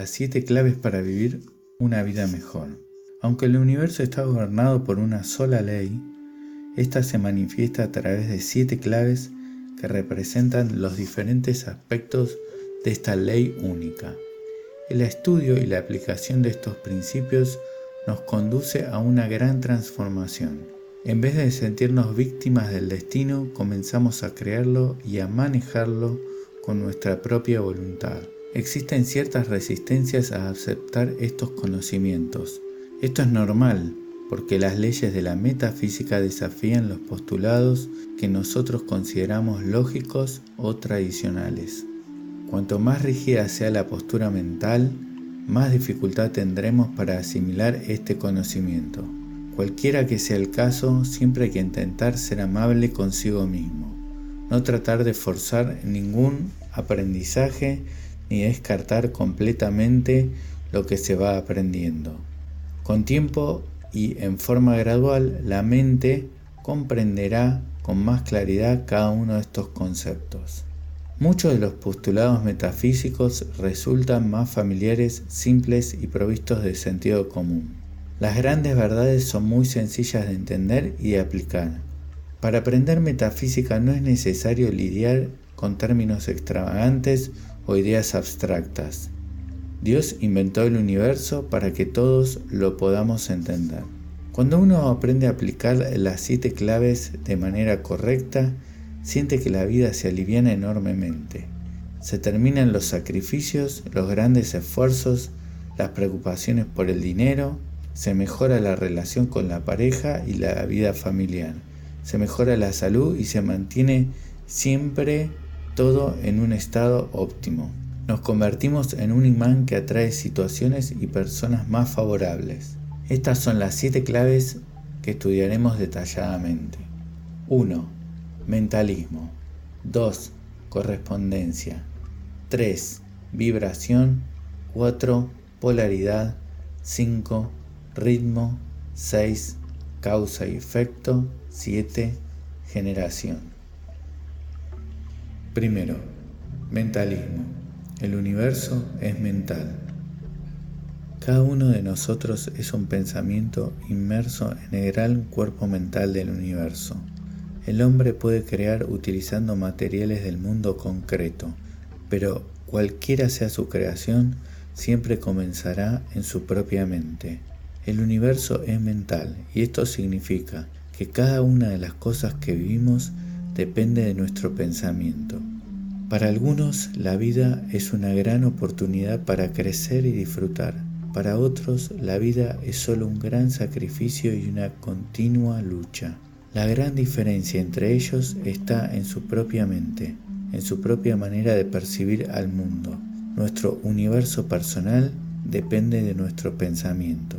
Las siete claves para vivir una vida mejor. Aunque el universo está gobernado por una sola ley, esta se manifiesta a través de siete claves que representan los diferentes aspectos de esta ley única. El estudio y la aplicación de estos principios nos conduce a una gran transformación. En vez de sentirnos víctimas del destino, comenzamos a crearlo y a manejarlo con nuestra propia voluntad. Existen ciertas resistencias a aceptar estos conocimientos. Esto es normal, porque las leyes de la metafísica desafían los postulados que nosotros consideramos lógicos o tradicionales. Cuanto más rígida sea la postura mental, más dificultad tendremos para asimilar este conocimiento. Cualquiera que sea el caso, siempre hay que intentar ser amable consigo mismo, no tratar de forzar ningún aprendizaje ni descartar completamente lo que se va aprendiendo. Con tiempo y en forma gradual, la mente comprenderá con más claridad cada uno de estos conceptos. Muchos de los postulados metafísicos resultan más familiares, simples y provistos de sentido común. Las grandes verdades son muy sencillas de entender y de aplicar. Para aprender metafísica no es necesario lidiar con términos extravagantes o ideas abstractas. Dios inventó el universo para que todos lo podamos entender. Cuando uno aprende a aplicar las siete claves de manera correcta, siente que la vida se aliviana enormemente. Se terminan los sacrificios, los grandes esfuerzos, las preocupaciones por el dinero, se mejora la relación con la pareja y la vida familiar, se mejora la salud y se mantiene siempre todo en un estado óptimo. Nos convertimos en un imán que atrae situaciones y personas más favorables. Estas son las siete claves que estudiaremos detalladamente. 1. Mentalismo. 2. Correspondencia. 3. Vibración. 4. Polaridad. 5. Ritmo. 6. Causa y efecto. 7. Generación. Primero, mentalismo. El universo es mental. Cada uno de nosotros es un pensamiento inmerso en el gran cuerpo mental del universo. El hombre puede crear utilizando materiales del mundo concreto, pero cualquiera sea su creación, siempre comenzará en su propia mente. El universo es mental y esto significa que cada una de las cosas que vivimos depende de nuestro pensamiento. Para algunos la vida es una gran oportunidad para crecer y disfrutar. Para otros la vida es solo un gran sacrificio y una continua lucha. La gran diferencia entre ellos está en su propia mente, en su propia manera de percibir al mundo. Nuestro universo personal depende de nuestro pensamiento.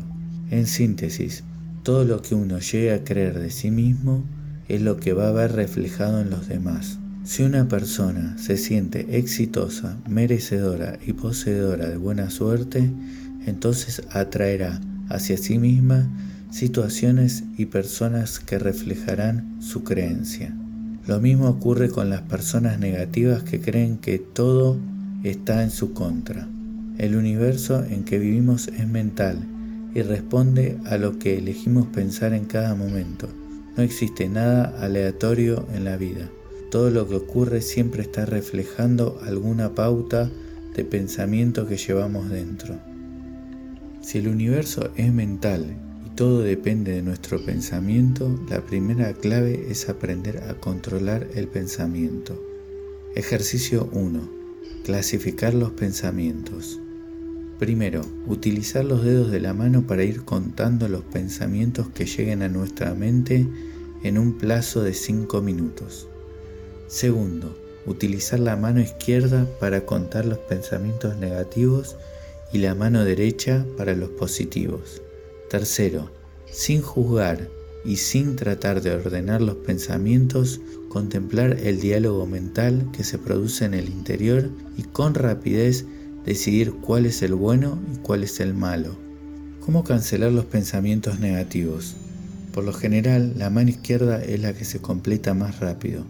En síntesis, todo lo que uno llegue a creer de sí mismo es lo que va a ver reflejado en los demás. Si una persona se siente exitosa, merecedora y poseedora de buena suerte, entonces atraerá hacia sí misma situaciones y personas que reflejarán su creencia. Lo mismo ocurre con las personas negativas que creen que todo está en su contra. El universo en que vivimos es mental y responde a lo que elegimos pensar en cada momento. No existe nada aleatorio en la vida. Todo lo que ocurre siempre está reflejando alguna pauta de pensamiento que llevamos dentro. Si el universo es mental y todo depende de nuestro pensamiento, la primera clave es aprender a controlar el pensamiento. Ejercicio 1. Clasificar los pensamientos. Primero, utilizar los dedos de la mano para ir contando los pensamientos que lleguen a nuestra mente en un plazo de 5 minutos. Segundo, utilizar la mano izquierda para contar los pensamientos negativos y la mano derecha para los positivos. Tercero, sin juzgar y sin tratar de ordenar los pensamientos, contemplar el diálogo mental que se produce en el interior y con rapidez decidir cuál es el bueno y cuál es el malo. ¿Cómo cancelar los pensamientos negativos? Por lo general, la mano izquierda es la que se completa más rápido.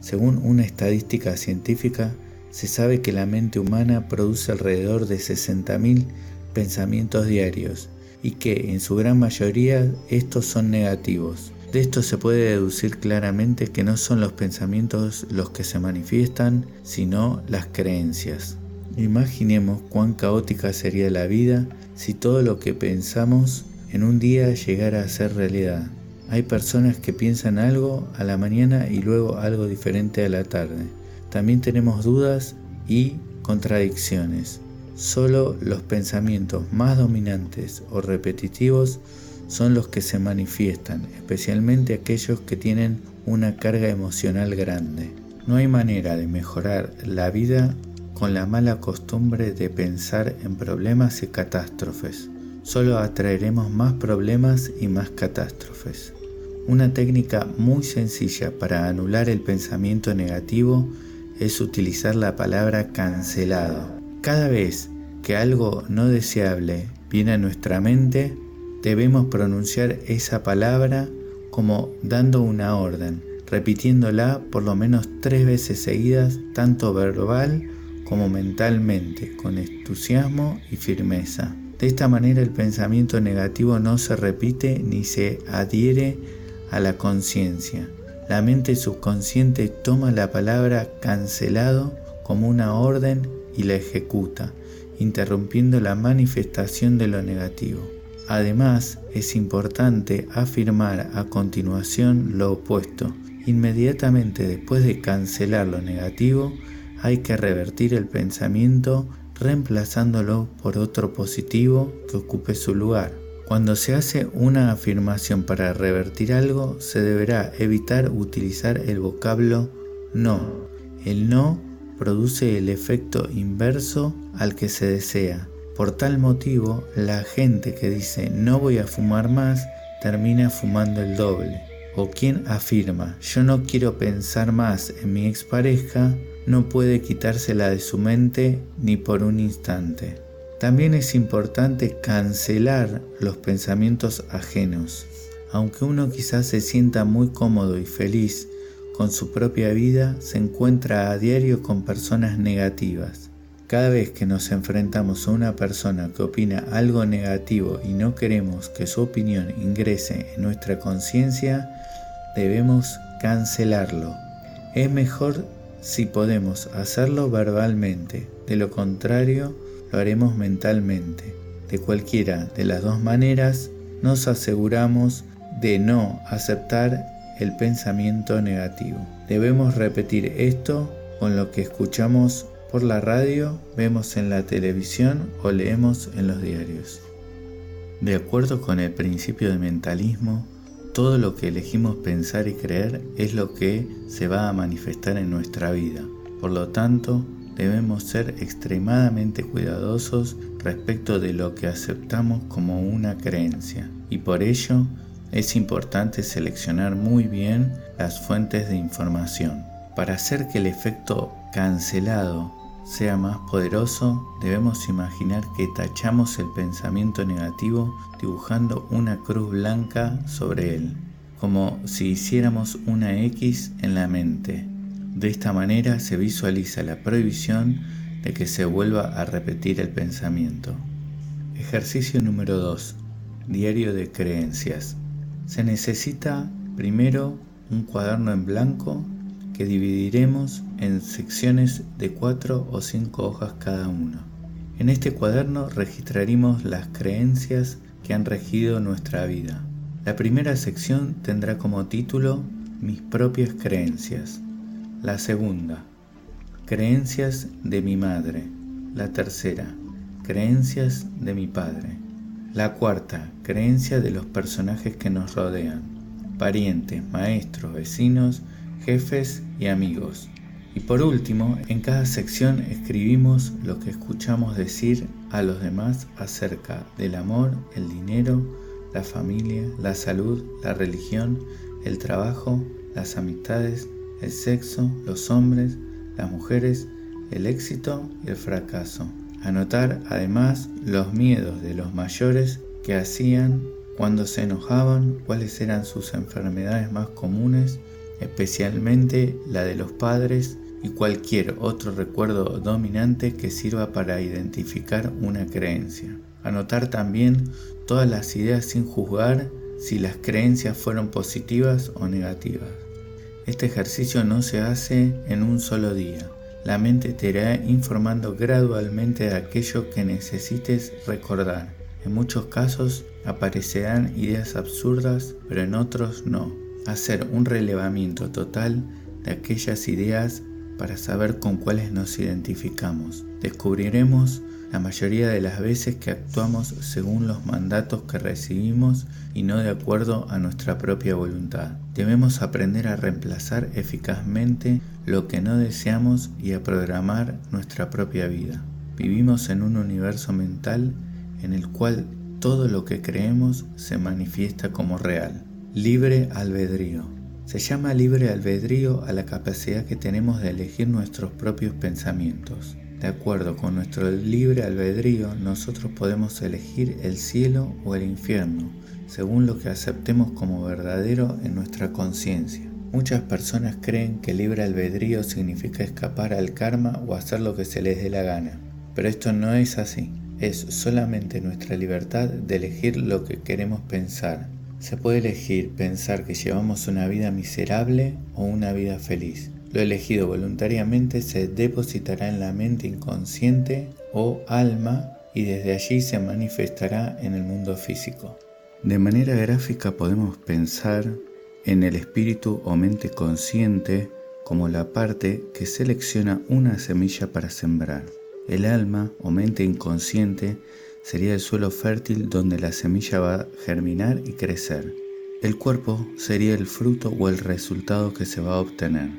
Según una estadística científica, se sabe que la mente humana produce alrededor de 60.000 pensamientos diarios y que en su gran mayoría estos son negativos. De esto se puede deducir claramente que no son los pensamientos los que se manifiestan, sino las creencias. Imaginemos cuán caótica sería la vida si todo lo que pensamos en un día llegara a ser realidad. Hay personas que piensan algo a la mañana y luego algo diferente a la tarde. También tenemos dudas y contradicciones. Solo los pensamientos más dominantes o repetitivos son los que se manifiestan, especialmente aquellos que tienen una carga emocional grande. No hay manera de mejorar la vida con la mala costumbre de pensar en problemas y catástrofes. Solo atraeremos más problemas y más catástrofes. Una técnica muy sencilla para anular el pensamiento negativo es utilizar la palabra cancelado. Cada vez que algo no deseable viene a nuestra mente, debemos pronunciar esa palabra como dando una orden, repitiéndola por lo menos tres veces seguidas, tanto verbal como mentalmente, con entusiasmo y firmeza. De esta manera el pensamiento negativo no se repite ni se adhiere a la conciencia. La mente subconsciente toma la palabra cancelado como una orden y la ejecuta, interrumpiendo la manifestación de lo negativo. Además, es importante afirmar a continuación lo opuesto. Inmediatamente después de cancelar lo negativo, hay que revertir el pensamiento reemplazándolo por otro positivo que ocupe su lugar. Cuando se hace una afirmación para revertir algo, se deberá evitar utilizar el vocablo no. El no produce el efecto inverso al que se desea por tal motivo, la gente que dice no voy a fumar más termina fumando el doble. O quien afirma yo no quiero pensar más en mi expareja no puede quitársela de su mente ni por un instante. También es importante cancelar los pensamientos ajenos. Aunque uno quizás se sienta muy cómodo y feliz con su propia vida, se encuentra a diario con personas negativas. Cada vez que nos enfrentamos a una persona que opina algo negativo y no queremos que su opinión ingrese en nuestra conciencia, debemos cancelarlo. Es mejor si podemos hacerlo verbalmente, de lo contrario lo haremos mentalmente. De cualquiera de las dos maneras, nos aseguramos de no aceptar el pensamiento negativo. Debemos repetir esto con lo que escuchamos por la radio, vemos en la televisión o leemos en los diarios. De acuerdo con el principio de mentalismo, todo lo que elegimos pensar y creer es lo que se va a manifestar en nuestra vida. Por lo tanto, debemos ser extremadamente cuidadosos respecto de lo que aceptamos como una creencia y por ello es importante seleccionar muy bien las fuentes de información. Para hacer que el efecto cancelado sea más poderoso, debemos imaginar que tachamos el pensamiento negativo dibujando una cruz blanca sobre él, como si hiciéramos una X en la mente. De esta manera se visualiza la prohibición de que se vuelva a repetir el pensamiento. Ejercicio número 2. Diario de creencias. Se necesita primero un cuaderno en blanco que dividiremos en secciones de cuatro o cinco hojas cada uno. En este cuaderno registraremos las creencias que han regido nuestra vida. La primera sección tendrá como título Mis propias creencias. La segunda, Creencias de mi madre. La tercera, Creencias de mi padre. La cuarta, Creencia de los personajes que nos rodean. Parientes, maestros, vecinos, jefes y amigos. Y por último, en cada sección escribimos lo que escuchamos decir a los demás acerca del amor, el dinero, la familia, la salud, la religión, el trabajo, las amistades, el sexo, los hombres, las mujeres, el éxito y el fracaso. Anotar además los miedos de los mayores que hacían cuando se enojaban, cuáles eran sus enfermedades más comunes especialmente la de los padres y cualquier otro recuerdo dominante que sirva para identificar una creencia. Anotar también todas las ideas sin juzgar si las creencias fueron positivas o negativas. Este ejercicio no se hace en un solo día. La mente te irá informando gradualmente de aquello que necesites recordar. En muchos casos aparecerán ideas absurdas, pero en otros no. Hacer un relevamiento total de aquellas ideas para saber con cuáles nos identificamos. Descubriremos la mayoría de las veces que actuamos según los mandatos que recibimos y no de acuerdo a nuestra propia voluntad. Debemos aprender a reemplazar eficazmente lo que no deseamos y a programar nuestra propia vida. Vivimos en un universo mental en el cual todo lo que creemos se manifiesta como real. Libre albedrío. Se llama libre albedrío a la capacidad que tenemos de elegir nuestros propios pensamientos. De acuerdo con nuestro libre albedrío, nosotros podemos elegir el cielo o el infierno, según lo que aceptemos como verdadero en nuestra conciencia. Muchas personas creen que libre albedrío significa escapar al karma o hacer lo que se les dé la gana, pero esto no es así. Es solamente nuestra libertad de elegir lo que queremos pensar, se puede elegir pensar que llevamos una vida miserable o una vida feliz. Lo elegido voluntariamente se depositará en la mente inconsciente o alma y desde allí se manifestará en el mundo físico. De manera gráfica podemos pensar en el espíritu o mente consciente como la parte que selecciona una semilla para sembrar. El alma o mente inconsciente sería el suelo fértil donde la semilla va a germinar y crecer. El cuerpo sería el fruto o el resultado que se va a obtener.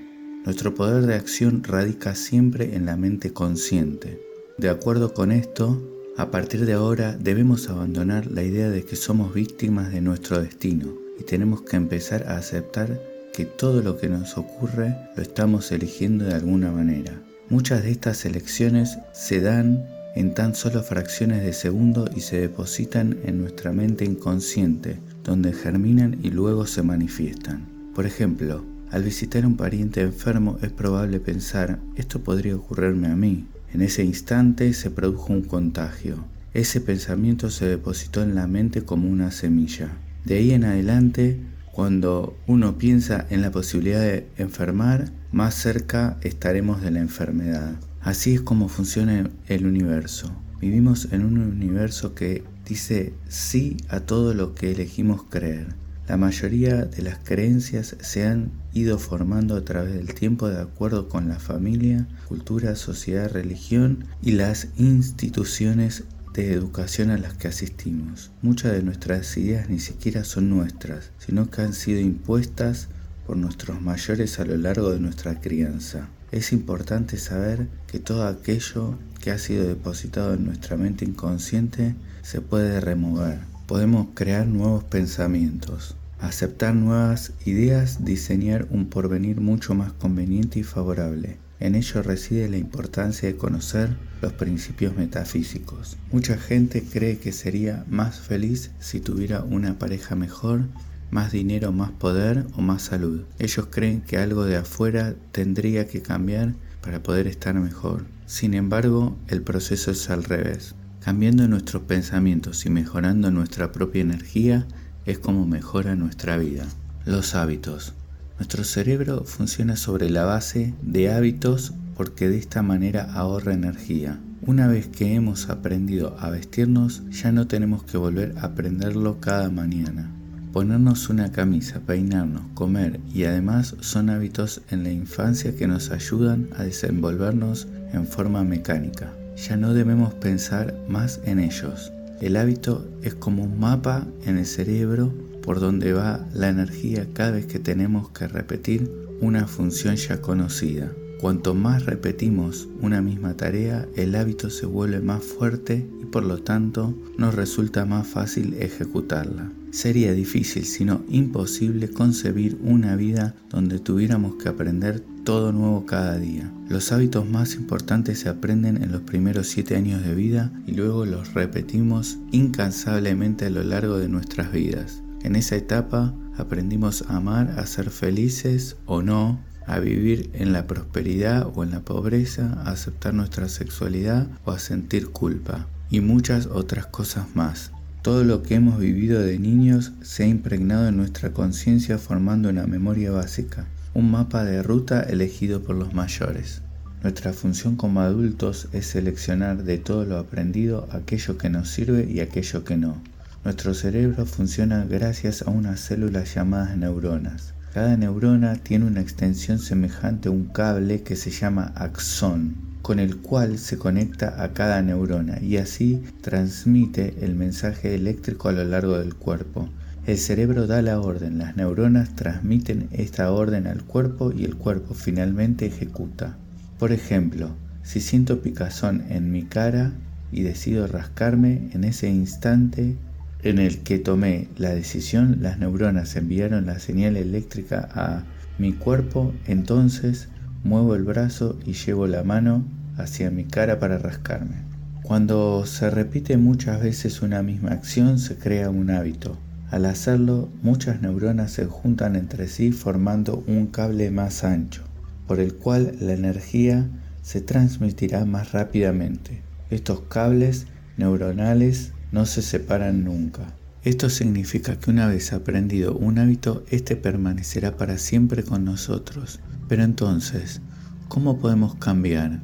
Nuestro poder de acción radica siempre en la mente consciente. De acuerdo con esto, a partir de ahora debemos abandonar la idea de que somos víctimas de nuestro destino y tenemos que empezar a aceptar que todo lo que nos ocurre lo estamos eligiendo de alguna manera. Muchas de estas elecciones se dan en tan solo fracciones de segundo y se depositan en nuestra mente inconsciente, donde germinan y luego se manifiestan. Por ejemplo, al visitar a un pariente enfermo es probable pensar, esto podría ocurrirme a mí. En ese instante se produjo un contagio. Ese pensamiento se depositó en la mente como una semilla. De ahí en adelante, cuando uno piensa en la posibilidad de enfermar, más cerca estaremos de la enfermedad. Así es como funciona el universo. Vivimos en un universo que dice sí a todo lo que elegimos creer. La mayoría de las creencias se han ido formando a través del tiempo de acuerdo con la familia, cultura, sociedad, religión y las instituciones de educación a las que asistimos. Muchas de nuestras ideas ni siquiera son nuestras, sino que han sido impuestas por nuestros mayores a lo largo de nuestra crianza. Es importante saber que todo aquello que ha sido depositado en nuestra mente inconsciente se puede remover. Podemos crear nuevos pensamientos, aceptar nuevas ideas, diseñar un porvenir mucho más conveniente y favorable. En ello reside la importancia de conocer los principios metafísicos. Mucha gente cree que sería más feliz si tuviera una pareja mejor más dinero, más poder o más salud. Ellos creen que algo de afuera tendría que cambiar para poder estar mejor. Sin embargo, el proceso es al revés. Cambiando nuestros pensamientos y mejorando nuestra propia energía es como mejora nuestra vida. Los hábitos. Nuestro cerebro funciona sobre la base de hábitos porque de esta manera ahorra energía. Una vez que hemos aprendido a vestirnos, ya no tenemos que volver a aprenderlo cada mañana. Ponernos una camisa, peinarnos, comer y además son hábitos en la infancia que nos ayudan a desenvolvernos en forma mecánica. Ya no debemos pensar más en ellos. El hábito es como un mapa en el cerebro por donde va la energía cada vez que tenemos que repetir una función ya conocida. Cuanto más repetimos una misma tarea, el hábito se vuelve más fuerte y por lo tanto nos resulta más fácil ejecutarla. Sería difícil, si no imposible, concebir una vida donde tuviéramos que aprender todo nuevo cada día. Los hábitos más importantes se aprenden en los primeros siete años de vida y luego los repetimos incansablemente a lo largo de nuestras vidas. En esa etapa aprendimos a amar, a ser felices o no, a vivir en la prosperidad o en la pobreza, a aceptar nuestra sexualidad o a sentir culpa, y muchas otras cosas más. Todo lo que hemos vivido de niños se ha impregnado en nuestra conciencia formando una memoria básica, un mapa de ruta elegido por los mayores. Nuestra función como adultos es seleccionar de todo lo aprendido aquello que nos sirve y aquello que no. Nuestro cerebro funciona gracias a unas células llamadas neuronas. Cada neurona tiene una extensión semejante a un cable que se llama axón, con el cual se conecta a cada neurona y así transmite el mensaje eléctrico a lo largo del cuerpo. El cerebro da la orden, las neuronas transmiten esta orden al cuerpo y el cuerpo finalmente ejecuta. Por ejemplo, si siento picazón en mi cara y decido rascarme, en ese instante en el que tomé la decisión, las neuronas enviaron la señal eléctrica a mi cuerpo, entonces muevo el brazo y llevo la mano hacia mi cara para rascarme. Cuando se repite muchas veces una misma acción se crea un hábito. Al hacerlo, muchas neuronas se juntan entre sí formando un cable más ancho, por el cual la energía se transmitirá más rápidamente. Estos cables neuronales no se separan nunca. Esto significa que una vez aprendido un hábito, éste permanecerá para siempre con nosotros. Pero entonces, ¿cómo podemos cambiar?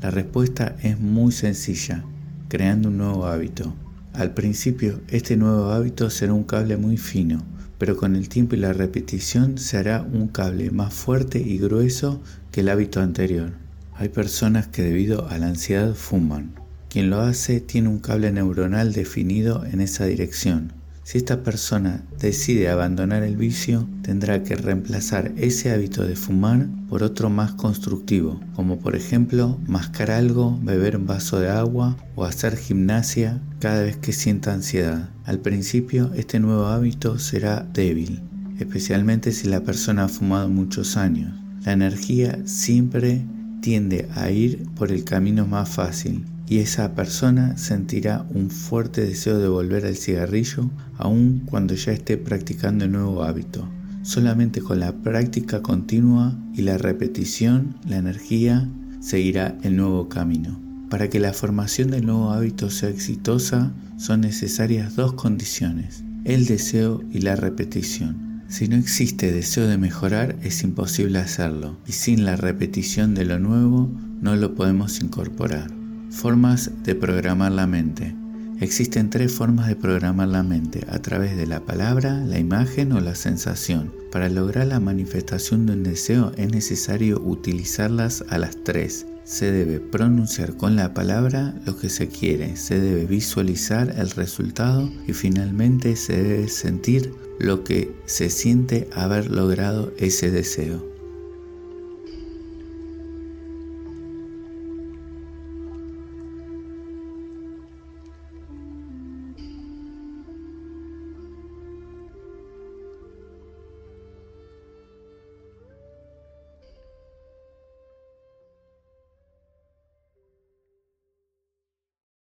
La respuesta es muy sencilla, creando un nuevo hábito. Al principio, este nuevo hábito será un cable muy fino, pero con el tiempo y la repetición se hará un cable más fuerte y grueso que el hábito anterior. Hay personas que debido a la ansiedad fuman, quien lo hace tiene un cable neuronal definido en esa dirección. Si esta persona decide abandonar el vicio, tendrá que reemplazar ese hábito de fumar por otro más constructivo, como por ejemplo mascar algo, beber un vaso de agua o hacer gimnasia cada vez que sienta ansiedad. Al principio este nuevo hábito será débil, especialmente si la persona ha fumado muchos años. La energía siempre tiende a ir por el camino más fácil y esa persona sentirá un fuerte deseo de volver al cigarrillo aun cuando ya esté practicando el nuevo hábito. Solamente con la práctica continua y la repetición, la energía seguirá el nuevo camino. Para que la formación del nuevo hábito sea exitosa, son necesarias dos condiciones, el deseo y la repetición. Si no existe deseo de mejorar, es imposible hacerlo, y sin la repetición de lo nuevo, no lo podemos incorporar. Formas de programar la mente. Existen tres formas de programar la mente, a través de la palabra, la imagen o la sensación. Para lograr la manifestación de un deseo es necesario utilizarlas a las tres. Se debe pronunciar con la palabra lo que se quiere, se debe visualizar el resultado y finalmente se debe sentir lo que se siente haber logrado ese deseo.